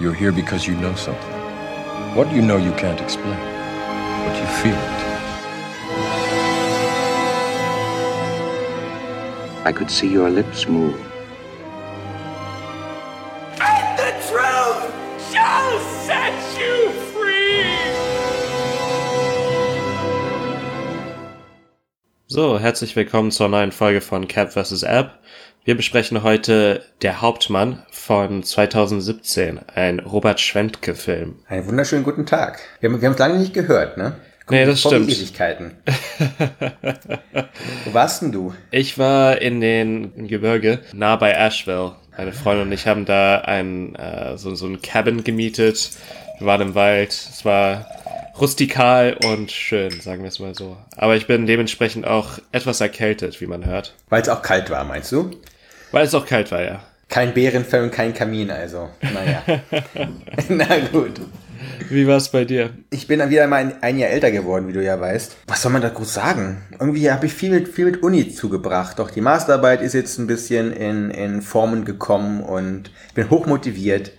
You're here because you know something. What you know you can't explain, but you feel it. I could see your lips move. And the truth shall set you free! So, herzlich willkommen zur neuen Folge von Cap vs. App. Wir besprechen heute Der Hauptmann von 2017, ein Robert Schwentke-Film. Einen wunderschönen guten Tag. Wir haben, wir haben es lange nicht gehört, ne? Guck, Nee, das stimmt. Ewigkeiten. Wo warst denn du? Ich war in den im Gebirge, nah bei Asheville. Meine Freundin und ich haben da ein, äh, so, so ein Cabin gemietet. Wir waren im Wald. Es war rustikal und schön, sagen wir es mal so. Aber ich bin dementsprechend auch etwas erkältet, wie man hört. Weil es auch kalt war, meinst du? Weil es auch kalt war, ja. Kein Bärenfell und kein Kamin, also. Naja. Na gut. Wie war es bei dir? Ich bin dann wieder mal ein, ein Jahr älter geworden, wie du ja weißt. Was soll man da groß sagen? Irgendwie habe ich viel mit, viel mit Uni zugebracht. Doch die Masterarbeit ist jetzt ein bisschen in, in Formen gekommen und ich bin hochmotiviert.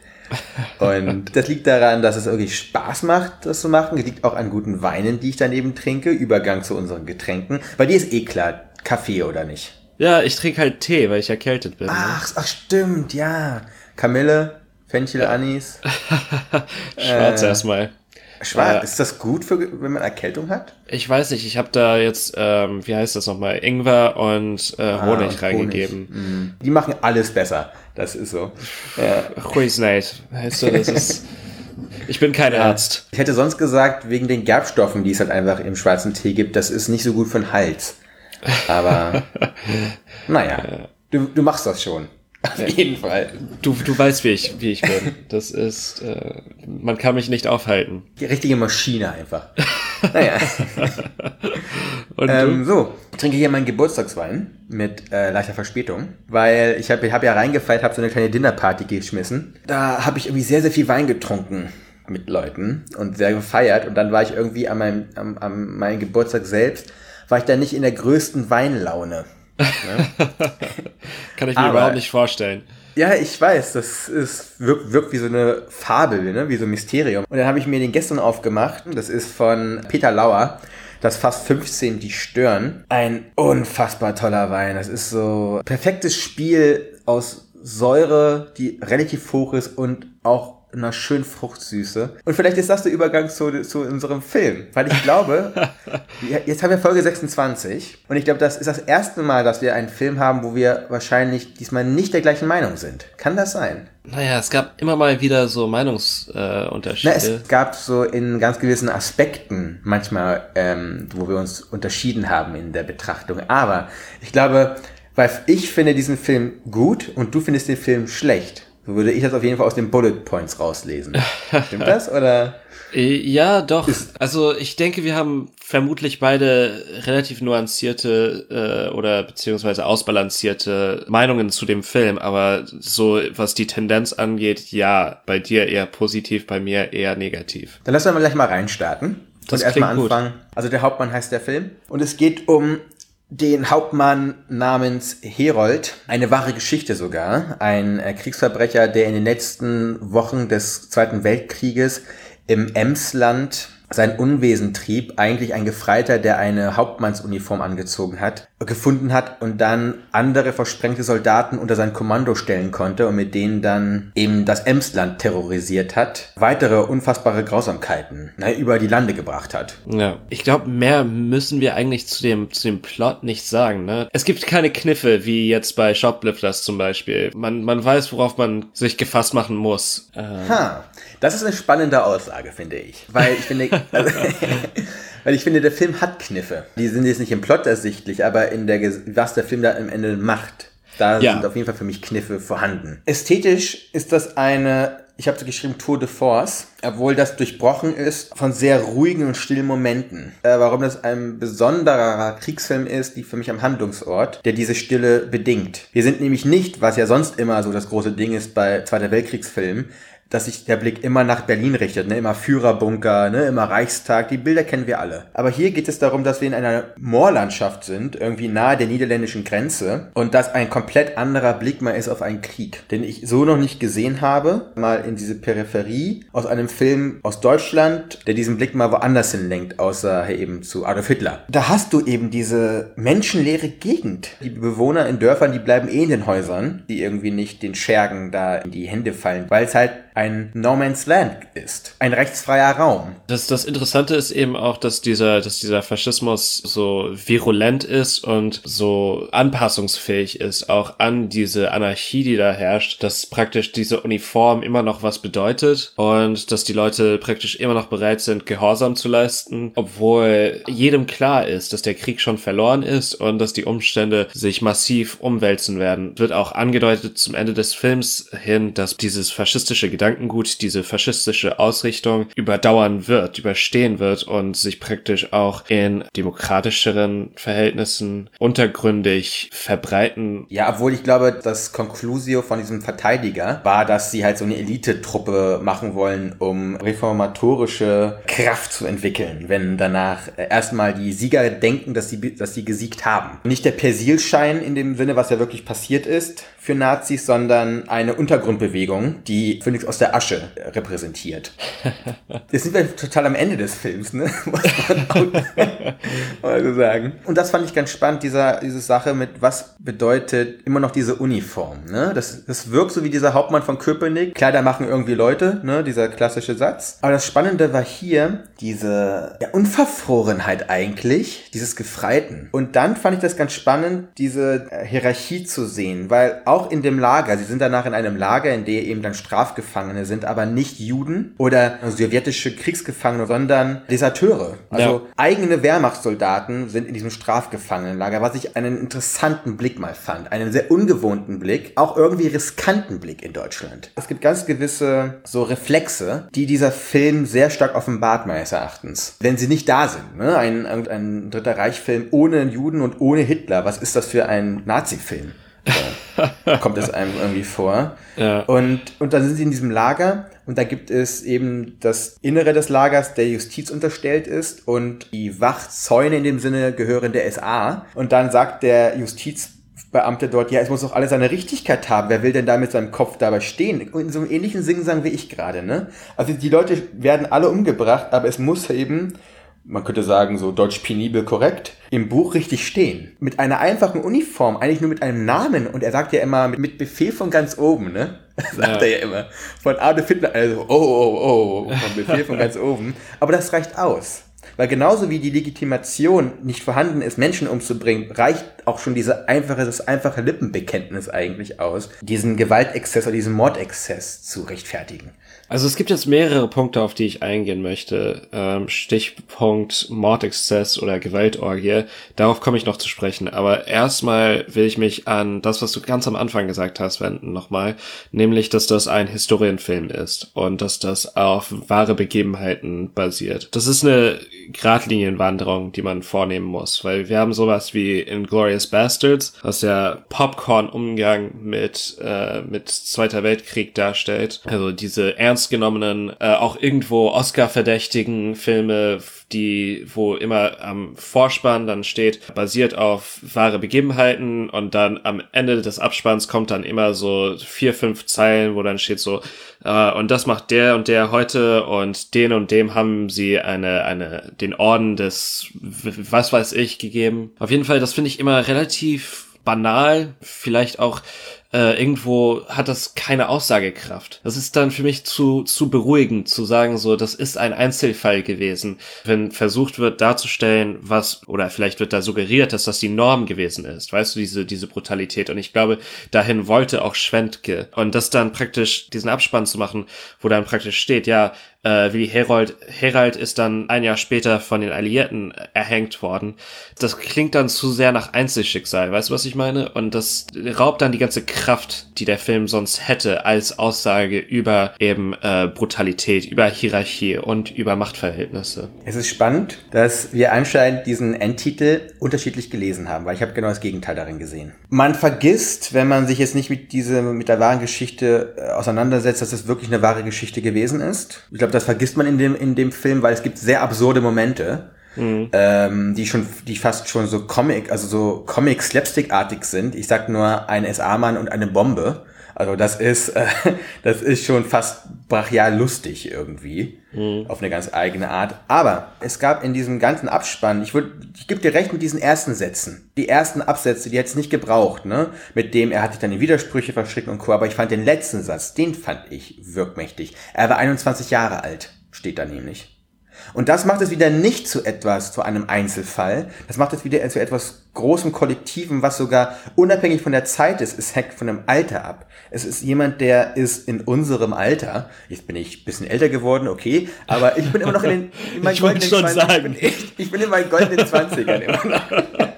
Und das liegt daran, dass es irgendwie Spaß macht, das zu machen. Es liegt auch an guten Weinen, die ich daneben trinke. Übergang zu unseren Getränken. Bei dir ist eh klar, Kaffee oder nicht? Ja, ich trinke halt Tee, weil ich erkältet bin. ne? Ach, ach stimmt, ja. Kamille, Fenchel, Anis. Schwarz äh, erstmal. Schwarz. Äh, ist das gut, für, wenn man Erkältung hat? Ich weiß nicht, ich habe da jetzt, ähm, wie heißt das nochmal, Ingwer und äh, Honig Ah, reingegeben. Mhm. Die machen alles besser. Das ist so. Ja. Ruhig nicht. Weißt du, das ist. Ich bin kein Arzt. Ich hätte sonst gesagt, wegen den Gerbstoffen, die es halt einfach im schwarzen Tee gibt, das ist nicht so gut für den Hals. Aber naja, du, du machst das schon. Auf jeden Fall. Du, du weißt, wie ich, wie ich bin. Das ist, äh, man kann mich nicht aufhalten. Die richtige Maschine einfach. Naja. Und Ähm, so, ich trinke hier meinen Geburtstagswein mit äh, leichter Verspätung, weil ich habe hab ja reingefeiert, habe so eine kleine Dinnerparty geschmissen. Da habe ich irgendwie sehr, sehr viel Wein getrunken mit Leuten und sehr gefeiert und dann war ich irgendwie an meinem, am, am meinem Geburtstag selbst, war ich da nicht in der größten Weinlaune. du, kann ich mir aber- überhaupt nicht vorstellen. Ja, ich weiß, das ist, wirkt, wirkt wie so eine Fabel, ne? wie so ein Mysterium. Und dann habe ich mir den gestern aufgemacht. Das ist von Peter Lauer. Das Fast 15, die stören. Ein unfassbar toller Wein. Das ist so perfektes Spiel aus Säure, die relativ hoch ist und auch einer schönen Fruchtsüße. Und vielleicht ist das der Übergang zu, zu unserem Film. Weil ich glaube, jetzt haben wir Folge 26 und ich glaube, das ist das erste Mal, dass wir einen Film haben, wo wir wahrscheinlich diesmal nicht der gleichen Meinung sind. Kann das sein? Naja, es gab immer mal wieder so Meinungsunterschiede. Äh, es gab so in ganz gewissen Aspekten manchmal, ähm, wo wir uns unterschieden haben in der Betrachtung. Aber ich glaube, weil ich finde diesen Film gut und du findest den Film schlecht. So würde ich das auf jeden Fall aus den Bullet Points rauslesen. Stimmt das? Oder? Äh, Ja, doch. Also ich denke, wir haben vermutlich beide relativ nuancierte äh, oder beziehungsweise ausbalancierte Meinungen zu dem Film, aber so was die Tendenz angeht, ja, bei dir eher positiv, bei mir eher negativ. Dann lassen wir mal gleich mal reinstarten. Das und erstmal klingt gut. anfangen. Also der Hauptmann heißt der Film. Und es geht um den Hauptmann namens Herold. Eine wahre Geschichte sogar. Ein äh, Kriegsverbrecher, der in den letzten Wochen des Zweiten Weltkrieges im Emsland sein Unwesen trieb, eigentlich ein Gefreiter, der eine Hauptmannsuniform angezogen hat, gefunden hat und dann andere versprengte Soldaten unter sein Kommando stellen konnte und mit denen dann eben das Emsland terrorisiert hat, weitere unfassbare Grausamkeiten ne, über die Lande gebracht hat. Ja. Ich glaube, mehr müssen wir eigentlich zu dem, zu dem Plot nicht sagen, ne? Es gibt keine Kniffe, wie jetzt bei Shoplifters zum Beispiel. Man, man weiß, worauf man sich gefasst machen muss. Äh, Ha, das ist eine spannende Aussage, finde ich. Weil ich finde, also, weil ich finde, der Film hat Kniffe. Die sind jetzt nicht im Plot ersichtlich, aber in der, was der Film da am Ende macht, da Ja. sind auf jeden Fall für mich Kniffe vorhanden. Ästhetisch ist das eine, ich habe so geschrieben Tour de Force, obwohl das durchbrochen ist von sehr ruhigen und stillen Momenten. Äh, warum das ein besonderer Kriegsfilm ist, liegt für mich am Handlungsort, der diese Stille bedingt. Wir sind nämlich nicht, was ja sonst immer so das große Ding ist bei Zweiter Weltkriegsfilmen, dass sich der Blick immer nach Berlin richtet, ne? immer Führerbunker, ne? immer Reichstag, die Bilder kennen wir alle. Aber hier geht es darum, dass wir in einer Moorlandschaft sind, irgendwie nahe der niederländischen Grenze und dass ein komplett anderer Blick mal ist auf einen Krieg, den ich so noch nicht gesehen habe, mal in diese Peripherie aus einem Film aus Deutschland, der diesen Blick mal woanders hinlenkt, außer eben zu Adolf Hitler. Da hast du eben diese menschenleere Gegend. Die Bewohner in Dörfern, die bleiben eh in den Häusern, die irgendwie nicht den Schergen da in die Hände fallen, weil es halt ein No Man's Land ist. Ein rechtsfreier Raum. Das, das Interessante ist eben auch, dass dieser, dass dieser Faschismus so virulent ist und so anpassungsfähig ist, auch an diese Anarchie, die da herrscht, dass praktisch diese Uniform immer noch was bedeutet und dass die Leute praktisch immer noch bereit sind, Gehorsam zu leisten, obwohl jedem klar ist, dass der Krieg schon verloren ist und dass die Umstände sich massiv umwälzen werden. Wird auch angedeutet zum Ende des Films hin, dass dieses faschistische Gedanke Gedankengut diese faschistische Ausrichtung überdauern wird, überstehen wird und sich praktisch auch in demokratischeren Verhältnissen untergründig verbreiten. Ja, obwohl ich glaube, das Conclusio von diesem Verteidiger war, dass sie halt so eine Elitetruppe machen wollen, um reformatorische Kraft zu entwickeln, wenn danach erstmal die Sieger denken, dass sie, dass sie gesiegt haben. Nicht der Persilschein in dem Sinne, was ja wirklich passiert ist für Nazis, sondern eine Untergrundbewegung, die Phoenix aus der Asche repräsentiert. Jetzt sind wir total am Ende des Films, ne? Muss man auch so sagen. Und das fand ich ganz spannend, dieser, diese Sache mit, was bedeutet immer noch diese Uniform, ne? Das, das wirkt so wie dieser Hauptmann von Köpenick. Kleider machen irgendwie Leute, ne? Dieser klassische Satz. Aber das Spannende war hier diese ja, Unverfrorenheit eigentlich, dieses Gefreiten. Und dann fand ich das ganz spannend, diese Hierarchie zu sehen, weil auch in dem Lager, sie sind danach in einem Lager, in dem eben dann Strafgefangene sind aber nicht Juden oder sowjetische Kriegsgefangene, sondern Deserteure. Also ja. eigene Wehrmachtssoldaten sind in diesem Strafgefangenenlager, was ich einen interessanten Blick mal fand. Einen sehr ungewohnten Blick, auch irgendwie riskanten Blick in Deutschland. Es gibt ganz gewisse so Reflexe, die dieser Film sehr stark offenbart, meines Erachtens. Wenn sie nicht da sind. Ne? Ein, ein Dritter Reich-Film ohne Juden und ohne Hitler. Was ist das für ein Nazi-Film? kommt es einem irgendwie vor. Ja. Und, und dann sind sie in diesem Lager und da gibt es eben das Innere des Lagers, der Justiz unterstellt ist und die Wachzäune in dem Sinne gehören der SA. Und dann sagt der Justizbeamte dort, ja, es muss doch alles seine Richtigkeit haben. Wer will denn da mit seinem Kopf dabei stehen? Und in so einem ähnlichen Singsang wie ich gerade, ne? Also die Leute werden alle umgebracht, aber es muss eben man könnte sagen, so deutsch penibel korrekt, im Buch richtig stehen. Mit einer einfachen Uniform, eigentlich nur mit einem Namen. Und er sagt ja immer mit Befehl von ganz oben, ne? sagt ja. er ja immer. Von Adolf Hitler, also, oh, oh, oh, von Befehl von ganz oben. Aber das reicht aus. Weil genauso wie die Legitimation nicht vorhanden ist, Menschen umzubringen, reicht auch schon diese einfache, das einfache Lippenbekenntnis eigentlich aus, diesen Gewaltexzess oder diesen Mordexzess zu rechtfertigen. Also es gibt jetzt mehrere Punkte, auf die ich eingehen möchte. Ähm, Stichpunkt Mordexzess oder Gewaltorgie. Darauf komme ich noch zu sprechen. Aber erstmal will ich mich an das, was du ganz am Anfang gesagt hast, wenden nochmal. Nämlich, dass das ein Historienfilm ist und dass das auf wahre Begebenheiten basiert. Das ist eine Gradlinienwanderung, die man vornehmen muss, weil wir haben sowas wie Inglorious Bastards, was ja Popcorn-Umgang mit, äh, mit Zweiter Weltkrieg darstellt. Also diese ernst äh, auch irgendwo Oscar-verdächtigen Filme, die, wo immer am Vorspann dann steht, basiert auf wahre Begebenheiten und dann am Ende des Abspanns kommt dann immer so vier, fünf Zeilen, wo dann steht so, äh, und das macht der und der heute und den und dem haben sie eine, eine, den Orden des, was weiß ich, gegeben. Auf jeden Fall, das finde ich immer relativ banal, vielleicht auch äh, irgendwo hat das keine Aussagekraft. Das ist dann für mich zu, zu beruhigend zu sagen, so, das ist ein Einzelfall gewesen. Wenn versucht wird darzustellen, was, oder vielleicht wird da suggeriert, dass das die Norm gewesen ist. Weißt du, diese, diese Brutalität. Und ich glaube, dahin wollte auch Schwentke. Und das dann praktisch, diesen Abspann zu machen, wo dann praktisch steht, ja, äh, wie Herold, Herald ist dann ein Jahr später von den Alliierten erhängt worden. Das klingt dann zu sehr nach Einzelschicksal, weißt du, was ich meine? Und das raubt dann die ganze Kraft Kraft, die der Film sonst hätte, als Aussage über eben äh, Brutalität, über Hierarchie und über Machtverhältnisse. Es ist spannend, dass wir anscheinend diesen Endtitel unterschiedlich gelesen haben, weil ich habe genau das Gegenteil darin gesehen. Man vergisst, wenn man sich jetzt nicht mit diese mit der wahren Geschichte äh, auseinandersetzt, dass es wirklich eine wahre Geschichte gewesen ist. Ich glaube, das vergisst man in dem in dem Film, weil es gibt sehr absurde Momente Mhm. Ähm, die schon, die fast schon so Comic, also so Comic-Slapstick-artig sind. Ich sag nur ein SA-Mann und eine Bombe. Also das ist, äh, das ist schon fast brachial lustig irgendwie. Mhm. Auf eine ganz eigene Art. Aber es gab in diesem ganzen Abspann, ich würde, ich gebe dir recht mit diesen ersten Sätzen. Die ersten Absätze, die hätte nicht gebraucht, ne? Mit dem, er hat sich dann in Widersprüche verschickt und Co. Aber ich fand den letzten Satz, den fand ich wirkmächtig. Er war 21 Jahre alt, steht da nämlich. Und das macht es wieder nicht zu etwas, zu einem Einzelfall. Das macht es wieder zu etwas großem Kollektiven, was sogar unabhängig von der Zeit ist. Es hängt von dem Alter ab. Es ist jemand, der ist in unserem Alter. Jetzt bin ich ein bisschen älter geworden, okay. Aber ich bin immer noch in, den, in meinen goldenen 20 ich bin, ich, ich bin in meinen goldenen 20ern immer noch.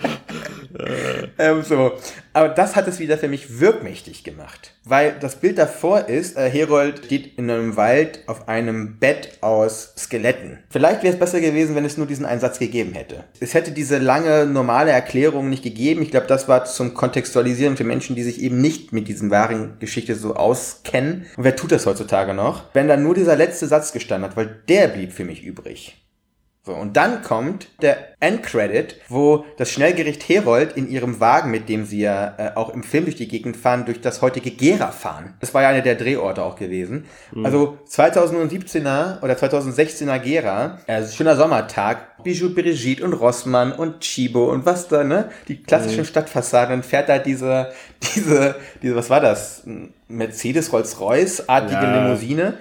ähm, so. Aber das hat es wieder für mich wirkmächtig gemacht. Weil das Bild davor ist, äh, Herold steht in einem Wald auf einem Bett aus Skeletten. Vielleicht wäre es besser gewesen, wenn es nur diesen einen Satz gegeben hätte. Es hätte diese lange, normale Erklärung nicht gegeben. Ich glaube, das war zum Kontextualisieren für Menschen, die sich eben nicht mit diesen wahren Geschichte so auskennen. Und wer tut das heutzutage noch? Wenn da nur dieser letzte Satz gestanden hat, weil der blieb für mich übrig. So, und dann kommt der Endcredit, wo das Schnellgericht Herold in ihrem Wagen, mit dem sie ja äh, auch im Film durch die Gegend fahren, durch das heutige Gera fahren. Das war ja einer der Drehorte auch gewesen. Mhm. Also 2017er oder 2016er Gera, also schöner Sommertag, Bijou Brigitte und Rossmann und Chibo und was da, ne? Die klassischen mhm. Stadtfassaden, fährt da diese, diese, diese, was war das? Mercedes Rolls-Royce-artige ja. Limousine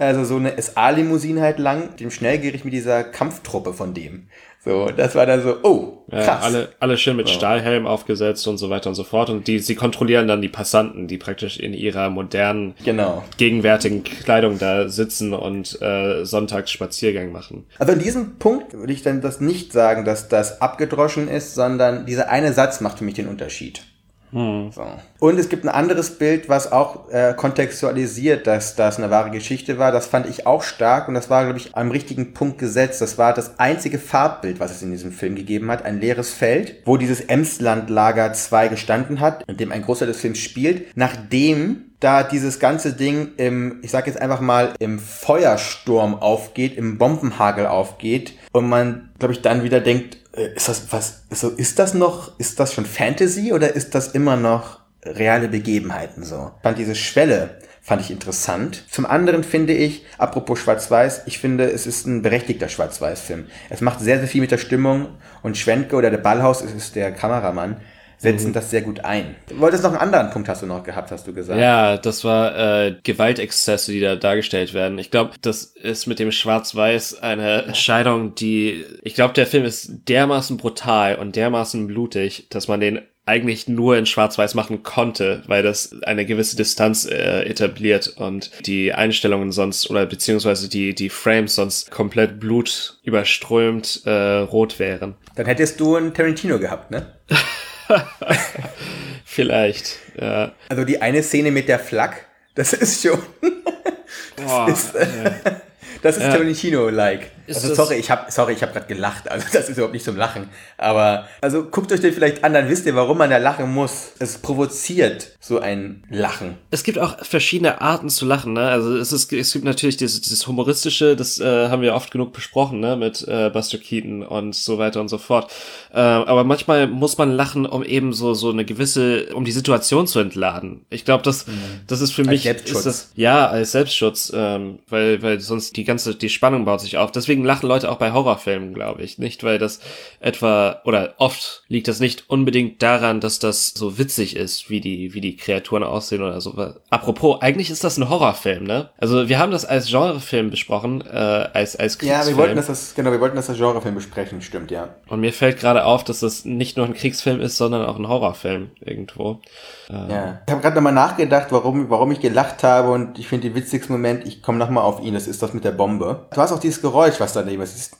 also so eine SA-Limousine halt lang, dem Schnellgericht mit dieser Kampftruppe von dem. So, das war dann so, oh, krass. Ja, alle, alle schön mit so. Stahlhelm aufgesetzt und so weiter und so fort. Und die, sie kontrollieren dann die Passanten, die praktisch in ihrer modernen, genau. gegenwärtigen Kleidung da sitzen und äh, Sonntagsspaziergang machen. Also an diesem Punkt würde ich dann das nicht sagen, dass das abgedroschen ist, sondern dieser eine Satz macht für mich den Unterschied. Hm. So. Und es gibt ein anderes Bild, was auch äh, kontextualisiert, dass das eine wahre Geschichte war. Das fand ich auch stark und das war, glaube ich, am richtigen Punkt gesetzt. Das war das einzige Farbbild, was es in diesem Film gegeben hat. Ein leeres Feld, wo dieses Emsland-Lager 2 gestanden hat, in dem ein Großteil des Films spielt, nachdem da dieses ganze Ding im, ich sag jetzt einfach mal, im Feuersturm aufgeht, im Bombenhagel aufgeht und man, glaube ich, dann wieder denkt, ist das was, so, ist das noch, ist das schon Fantasy oder ist das immer noch reale Begebenheiten so? Ich fand diese Schwelle, fand ich interessant. Zum anderen finde ich, apropos Schwarz-Weiß, ich finde, es ist ein berechtigter Schwarz-Weiß-Film. Es macht sehr, sehr viel mit der Stimmung und Schwenke oder der Ballhaus, es ist der Kameramann, setzen mhm. das sehr gut ein. Du wolltest noch einen anderen Punkt hast du noch gehabt, hast du gesagt. Ja, das war äh, Gewaltexzesse, die da dargestellt werden. Ich glaube, das ist mit dem Schwarz-Weiß eine Entscheidung, die ich glaube, der Film ist dermaßen brutal und dermaßen blutig, dass man den eigentlich nur in Schwarz-Weiß machen konnte, weil das eine gewisse Distanz äh, etabliert und die Einstellungen sonst oder beziehungsweise die die Frames sonst komplett blutüberströmt äh, rot wären. Dann hättest du einen Tarantino gehabt, ne? Vielleicht, ja. Also die eine Szene mit der Flak, das ist schon. das Boah, ist. Das ist ja. Tarantino-like. Also sorry, ich habe sorry, ich habe gerade gelacht. Also das ist überhaupt nicht zum Lachen. Aber also guckt euch den vielleicht an, dann wisst ihr, warum man da lachen muss. Es provoziert so ein Lachen. Es gibt auch verschiedene Arten zu lachen. Ne? Also es ist es gibt natürlich dieses, dieses humoristische, das äh, haben wir oft genug besprochen, ne, mit äh, Buster Keaton und so weiter und so fort. Äh, aber manchmal muss man lachen, um eben so so eine gewisse, um die Situation zu entladen. Ich glaube, das mhm. das ist für als mich ist das ja als Selbstschutz, ähm, weil weil sonst die ganze die Spannung baut sich auf. Deswegen lachen Leute auch bei Horrorfilmen, glaube ich. Nicht, weil das etwa, oder oft liegt das nicht unbedingt daran, dass das so witzig ist, wie die, wie die Kreaturen aussehen oder so. Apropos, eigentlich ist das ein Horrorfilm, ne? Also wir haben das als Genrefilm besprochen, äh, als, als Kriegsfilm. Ja, wir wollten das, das, genau, wir wollten das als Genrefilm besprechen, stimmt, ja. Und mir fällt gerade auf, dass das nicht nur ein Kriegsfilm ist, sondern auch ein Horrorfilm irgendwo. Äh, ja. Ich habe gerade nochmal nachgedacht, warum, warum ich gelacht habe und ich finde den witzigsten Moment, ich komme nochmal auf ihn, das ist das mit der Bombe. Du hast auch dieses Geräusch, was daneben ist.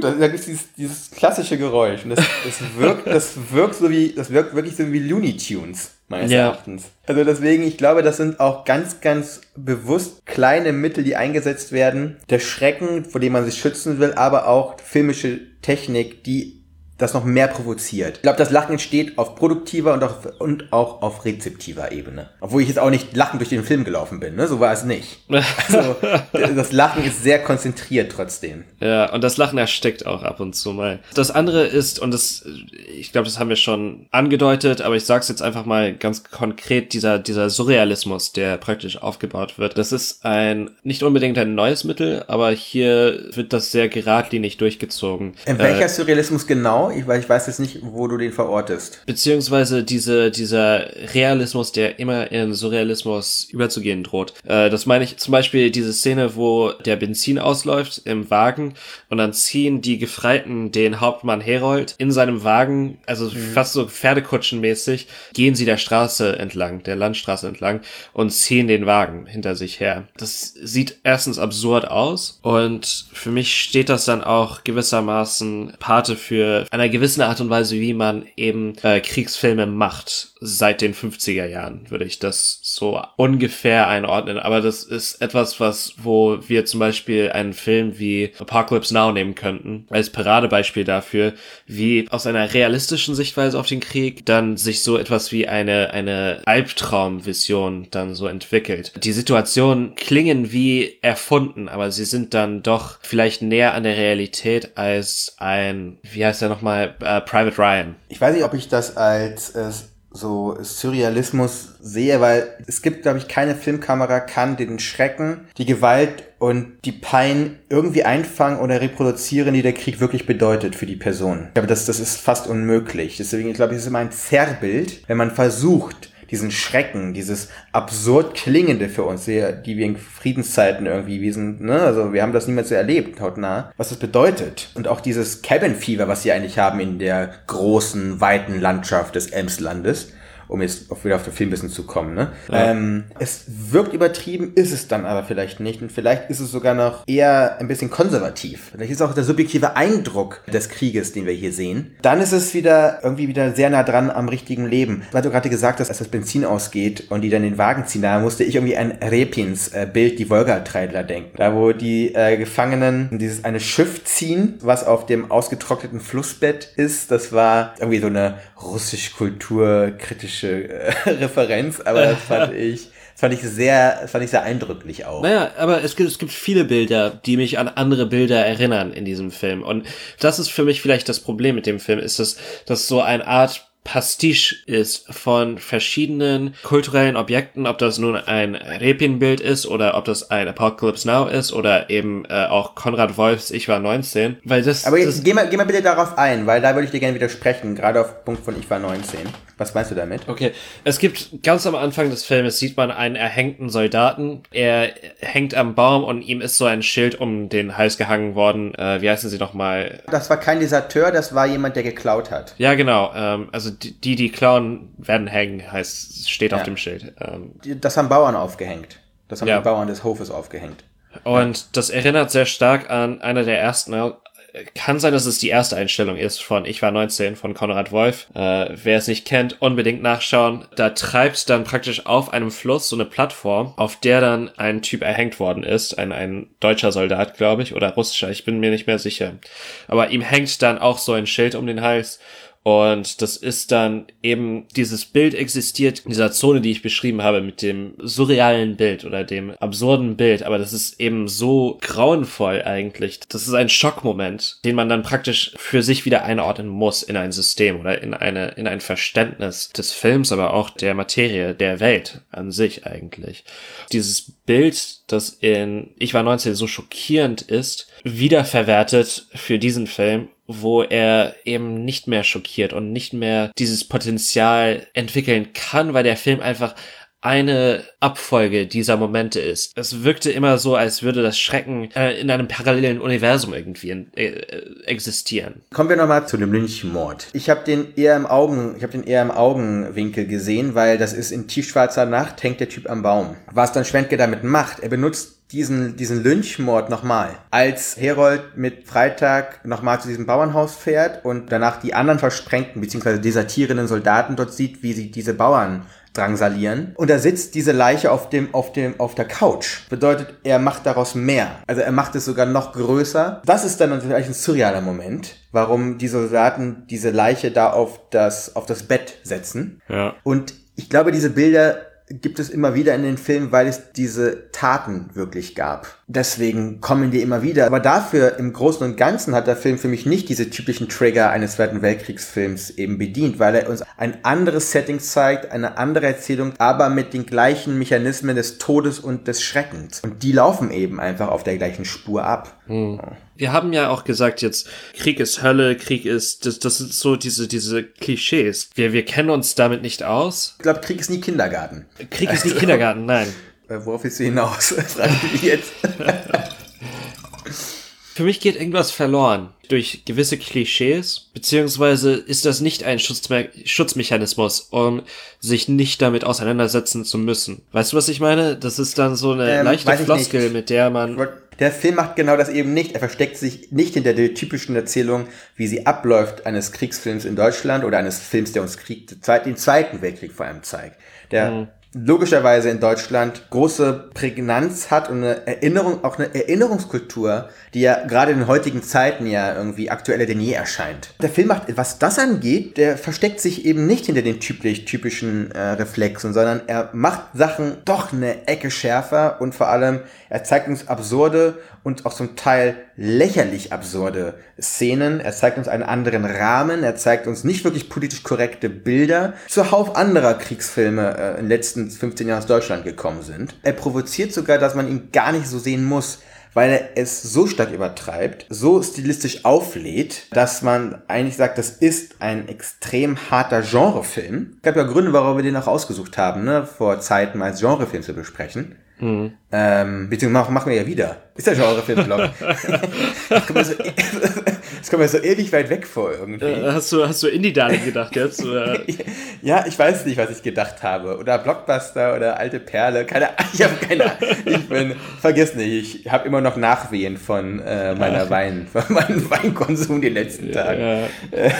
da, da gibt es dieses, dieses klassische Geräusch. Und das, das, wirkt, das wirkt so wie, das wirkt wirklich so wie Looney Tunes, meines Ja. Erachtens. Also deswegen, ich glaube, das sind auch ganz, ganz bewusst kleine Mittel, die eingesetzt werden. Der Schrecken, vor dem man sich schützen will, aber auch filmische Technik, die das noch mehr provoziert. Ich glaube, das Lachen entsteht auf produktiver und, auf, und auch auf rezeptiver Ebene. Obwohl ich jetzt auch nicht lachend durch den Film gelaufen bin, ne? So war es nicht. Also, das Lachen ist sehr konzentriert trotzdem. Ja, und das Lachen erstickt auch ab und zu mal. Das andere ist, und das, ich glaube, das haben wir schon angedeutet, aber ich sag's jetzt einfach mal ganz konkret, dieser, dieser Surrealismus, der praktisch aufgebaut wird. Das ist ein, nicht unbedingt ein neues Mittel, aber hier wird das sehr geradlinig durchgezogen. In welcher Surrealismus genau? Ich, weil ich weiß jetzt nicht, wo du den verortest. Beziehungsweise diese, dieser Realismus, der immer in Surrealismus überzugehen droht. Äh, das meine ich zum Beispiel diese Szene, wo der Benzin ausläuft im Wagen und dann ziehen die Gefreiten den Hauptmann Herold in seinem Wagen, also fast so Pferdekutschenmäßig, gehen sie der Straße entlang, der Landstraße entlang und ziehen den Wagen hinter sich her. Das sieht erstens absurd aus und für mich steht das dann auch gewissermaßen Pate für einer gewissen Art und Weise, wie man eben äh, Kriegsfilme macht seit den 50er Jahren, würde ich das so ungefähr einordnen. Aber das ist etwas, was, wo wir zum Beispiel einen Film wie Apocalypse Now nehmen könnten, als Paradebeispiel dafür, wie aus einer realistischen Sichtweise auf den Krieg dann sich so etwas wie eine, eine Albtraumvision dann so entwickelt. Die Situationen klingen wie erfunden, aber sie sind dann doch vielleicht näher an der Realität als ein, wie heißt der nochmal, äh, Private Ryan. Ich weiß nicht, ob ich das als äh, so Surrealismus sehe, weil es gibt, glaube ich, keine Filmkamera kann den Schrecken, die Gewalt und die Pein irgendwie einfangen oder reproduzieren, die der Krieg wirklich bedeutet für die Person. Ich glaube, das, das ist fast unmöglich. Deswegen, ich glaube, es ist immer ein Zerrbild, wenn man versucht, diesen Schrecken, dieses absurd klingende für uns, die die wir in Friedenszeiten irgendwie, wir sind, ne, also wir haben das niemals so erlebt, hautnah, was das bedeutet. Und auch dieses Cabin Fever, was sie eigentlich haben in der großen, weiten Landschaft des Emslandes, um jetzt auch wieder auf den Film ein bisschen zu kommen, ne? Ähm, es wirkt übertrieben, ist es dann aber vielleicht nicht. Und vielleicht ist es sogar noch eher ein bisschen konservativ. Vielleicht ist auch der subjektive Eindruck des Krieges, den wir hier sehen. Dann ist es wieder irgendwie wieder sehr nah dran am richtigen Leben. Weil du gerade gesagt hast, als das Benzin ausgeht und die dann den Wagen ziehen, da musste ich irgendwie an Repins äh, Bild, die Wolga-Treidler denken. Da wo die äh, Gefangenen dieses eine Schiff ziehen, was auf dem ausgetrockneten Flussbett ist. Das war irgendwie so eine russisch-kulturkritische äh, Referenz, aber das fand ich, das fand ich sehr, das fand ich sehr eindrücklich auch. Naja, aber es gibt, es gibt viele Bilder, die mich an andere Bilder erinnern in diesem Film. Und das ist für mich vielleicht das Problem mit dem Film, ist, dass das so eine Art Pastiche ist von verschiedenen kulturellen Objekten, ob das nun ein Repin-Bild ist oder ob das ein Apocalypse Now ist oder eben äh, auch Konrad Wolfs Ich war 19. Weil das, Aber das jetzt, geh, mal, geh mal bitte darauf ein, weil da würde ich dir gerne widersprechen, gerade auf Punkt von Ich war 19. Was meinst du damit? Okay, es gibt ganz am Anfang des Filmes sieht man einen erhängten Soldaten. Er hängt am Baum und ihm ist so ein Schild um den Hals gehangen worden. Äh, wie heißen sie nochmal? Das war kein Deserteur, das war jemand, der geklaut hat. Ja, genau. Ähm, also die, die, klauen, werden hängen, heißt, steht auf Ja. dem Schild. Ähm, Das haben Bauern aufgehängt. Das haben Ja. die Bauern des Hofes aufgehängt. und das erinnert sehr stark an einer der ersten. Kann sein, dass es die erste Einstellung ist von Ich war 19 von Konrad Wolf. Äh, wer es nicht kennt, unbedingt nachschauen. Da treibt dann praktisch auf einem Fluss so eine Plattform, auf der dann ein Typ erhängt worden ist. Ein, ein deutscher Soldat, glaube ich, oder russischer, ich bin mir nicht mehr sicher. Aber ihm hängt dann auch so ein Schild um den Hals. Und das ist dann eben, dieses Bild existiert in dieser Zone, die ich beschrieben habe, mit dem surrealen Bild oder dem absurden Bild. Aber das ist eben so grauenvoll eigentlich. Das ist ein Schockmoment, den man dann praktisch für sich wieder einordnen muss in ein System oder in eine, in ein Verständnis des Films, aber auch der Materie, der Welt an sich eigentlich. Dieses Bild, das in Ich war 19 so schockierend ist, wiederverwertet für diesen Film wo er eben nicht mehr schockiert und nicht mehr dieses Potenzial entwickeln kann, weil der Film einfach eine Abfolge dieser Momente ist. Es wirkte immer so, als würde das Schrecken äh, in einem parallelen Universum irgendwie äh, äh, existieren. Kommen wir nochmal zu dem Lynchmord. Ich habe den eher im Augen, ich habe den eher im Augenwinkel gesehen, weil das ist in tiefschwarzer Nacht hängt der Typ am Baum. Was dann Schwentke damit macht, er benutzt diesen, diesen Lynchmord nochmal. Als Herold mit Freitag nochmal zu diesem Bauernhaus fährt und danach die anderen versprengten bzw. desertierenden Soldaten dort sieht, wie sie diese Bauern drangsalieren. Und da sitzt diese Leiche auf dem, auf dem, auf der Couch. Bedeutet, er macht daraus mehr. Also er macht es sogar noch größer. Das ist dann natürlich ein surrealer Moment, warum die Soldaten diese Leiche da auf das, auf das Bett setzen. Ja. Und ich glaube, diese Bilder gibt es immer wieder in den Filmen, weil es diese Taten wirklich gab. Deswegen kommen die immer wieder. Aber dafür im Großen und Ganzen hat der Film für mich nicht diese typischen Trigger eines Zweiten Weltkriegsfilms eben bedient, weil er uns ein anderes Setting zeigt, eine andere Erzählung, aber mit den gleichen Mechanismen des Todes und des Schreckens. Und die laufen eben einfach auf der gleichen Spur ab. Hm. Wir haben ja auch gesagt jetzt, Krieg ist Hölle, Krieg ist, das, das sind so diese, diese Klischees. Wir, wir kennen uns damit nicht aus. Ich glaube, Krieg ist nie Kindergarten. Krieg ist nie Kindergarten, nein. Äh, Worauf willst du hinaus? Frage ich jetzt. Für mich geht irgendwas verloren durch gewisse Klischees, beziehungsweise ist das nicht ein Schutzme Schutzmechanismus, um sich nicht damit auseinandersetzen zu müssen. Weißt du, was ich meine? Das ist dann so eine Ähm, leichte Floskel, nicht. mit der man Der Film macht genau das eben nicht. Er versteckt sich nicht hinter der typischen Erzählung, wie sie abläuft eines Kriegsfilms in Deutschland oder eines Films, der uns Krieg, den Zweiten Weltkrieg vor allem zeigt. Der logischerweise in Deutschland große Prägnanz hat und eine Erinnerung, auch eine Erinnerungskultur, die ja gerade in den heutigen Zeiten ja irgendwie aktueller denn je erscheint. Der Film macht, was das angeht, der versteckt sich eben nicht hinter den typisch, typischen äh, Reflexen, sondern er macht Sachen doch eine Ecke schärfer und vor allem er zeigt uns absurde und auch zum Teil lächerlich absurde Szenen. Er zeigt uns einen anderen Rahmen. Er zeigt uns nicht wirklich politisch korrekte Bilder. Zuhauf anderer Kriegsfilme äh, in den letzten 15 Jahren aus Deutschland gekommen sind. Er provoziert sogar, dass man ihn gar nicht so sehen muss weil er es so stark übertreibt, so stilistisch auflädt, dass man eigentlich sagt, das ist ein extrem harter Genrefilm. Es gab ja Gründe, warum wir den auch ausgesucht haben, ne, vor Zeiten als Genrefilm zu besprechen. Ähm, beziehungsweise machen, wir ja wieder. Ist der Genrefilm-Blog. das, kommt mir so, das kommt mir so ewig weit weg vor irgendwie. Äh, Hast du, hast du Indie-Darling gedacht jetzt? Oder? Ja, ich weiß nicht, was ich gedacht habe. Oder Blockbuster oder alte Perle. Keine Ahnung. Ich habe keine Ahnung. Ich bin, vergiss nicht, ich habe immer noch Nachwehen von äh, meiner Wein, von meinem Weinkonsum die letzten Tage. Ja.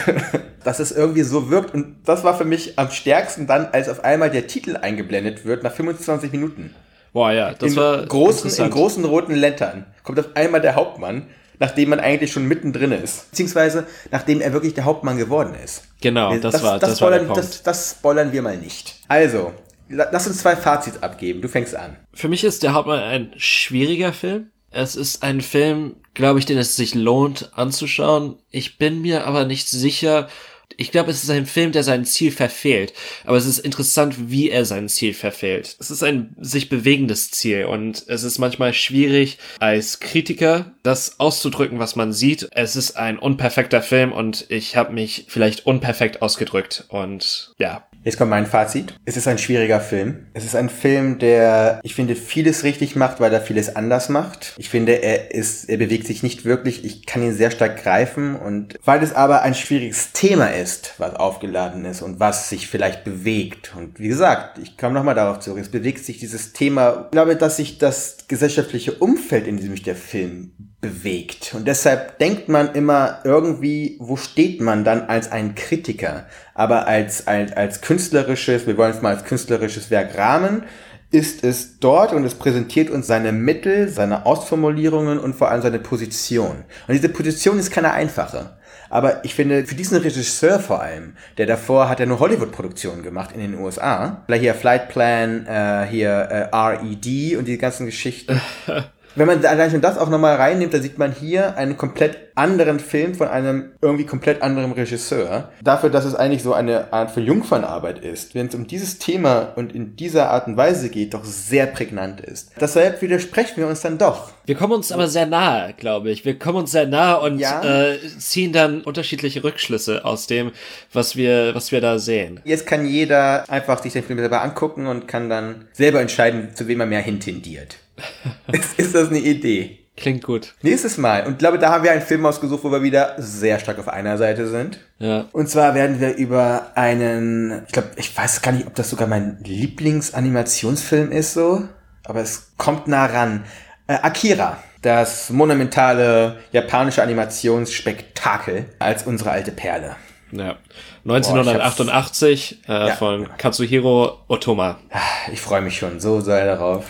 Dass es irgendwie so wirkt. Und das war für mich am stärksten dann, als auf einmal der Titel eingeblendet wird nach 25 Minuten. Boah, ja, das in war großen, in großen roten Lettern kommt auf einmal der Hauptmann, nachdem man eigentlich schon mittendrin ist. Beziehungsweise nachdem er wirklich der Hauptmann geworden ist. Genau, das, war, das, war der spoilern, Punkt. das, das spoilern wir mal nicht. Also, la- lass uns zwei Fazits abgeben. Du fängst an. Für mich ist der Hauptmann ein schwieriger Film. Es ist ein Film, glaube ich, den es sich lohnt anzuschauen. Ich bin mir aber nicht sicher. Ich glaube, es ist ein Film, der sein Ziel verfehlt. Aber es ist interessant, wie er sein Ziel verfehlt. Es ist ein sich bewegendes Ziel und es ist manchmal schwierig, als Kritiker das auszudrücken, was man sieht. Es ist ein unperfekter Film und ich habe mich vielleicht unperfekt ausgedrückt. Und ja, Jetzt kommt mein Fazit. Es ist ein schwieriger Film. Es ist ein Film, der, ich finde, vieles richtig macht, weil er vieles anders macht. Ich finde, er ist, er bewegt sich nicht wirklich. Ich kann ihn sehr stark greifen und weil es aber ein schwieriges Thema ist, was aufgeladen ist und was sich vielleicht bewegt. Und wie gesagt, ich komme nochmal darauf zurück. Es bewegt sich dieses Thema. Ich glaube, dass sich das gesellschaftliche Umfeld, in dem sich der Film bewegt. Und deshalb denkt man immer irgendwie, wo steht man dann als ein Kritiker? Aber als, als, als künstlerisches, wir wollen es mal als künstlerisches Werk rahmen, ist es dort und es präsentiert uns seine Mittel, seine Ausformulierungen und vor allem seine Position. Und diese Position ist keine einfache. Aber ich finde, für diesen Regisseur vor allem, der davor hat er nur Hollywood-Produktionen gemacht in den USA. Vielleicht hier Flight Plan, äh, hier äh, RED und die ganzen Geschichten. Wenn man allein schon das auch nochmal reinnimmt, dann sieht man hier einen komplett anderen Film von einem irgendwie komplett anderen Regisseur. Dafür, dass es eigentlich so eine Art von Jungfernarbeit ist, wenn es um dieses Thema und in dieser Art und Weise geht, doch sehr prägnant ist. Deshalb widersprechen wir uns dann doch. Wir kommen uns aber sehr nahe, glaube ich. Wir kommen uns sehr nahe und Ja. äh, ziehen dann unterschiedliche Rückschlüsse aus dem, was wir, was wir da sehen. Jetzt kann jeder einfach sich den Film selber angucken und kann dann selber entscheiden, zu wem er mehr hintendiert. ist, ist das eine Idee? Klingt gut. Nächstes Mal. Und ich glaube, da haben wir einen Film ausgesucht, wo wir wieder sehr stark auf einer Seite sind. Ja. Und zwar werden wir über einen, ich glaube, ich weiß gar nicht, ob das sogar mein Lieblingsanimationsfilm ist so, aber es kommt nah ran. Äh, Akira, das monumentale japanische Animationsspektakel als unsere alte Perle. Ja. 1988 äh, Ja. von Katsuhiro Otoma. Ich freue mich schon so sehr darauf.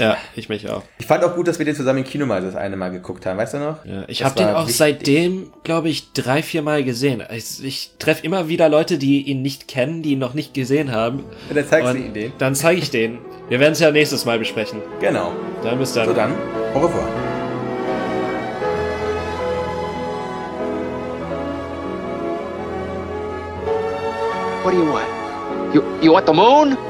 Ja, ich mich auch. Ich fand auch gut, dass wir den zusammen im Kino mal das eine Mal geguckt haben, weißt du noch? Ja, ich habe den auch wichtig. seitdem, glaube ich, drei, vier Mal gesehen. Ich, ich treffe immer wieder Leute, die ihn nicht kennen, die ihn noch nicht gesehen haben. Und dann zeigst du ihnen den. Dann zeige ich den. Wir werden es ja nächstes Mal besprechen. Genau. Dann bis dann. So dann, au revoir. What do you want? You you want the moon?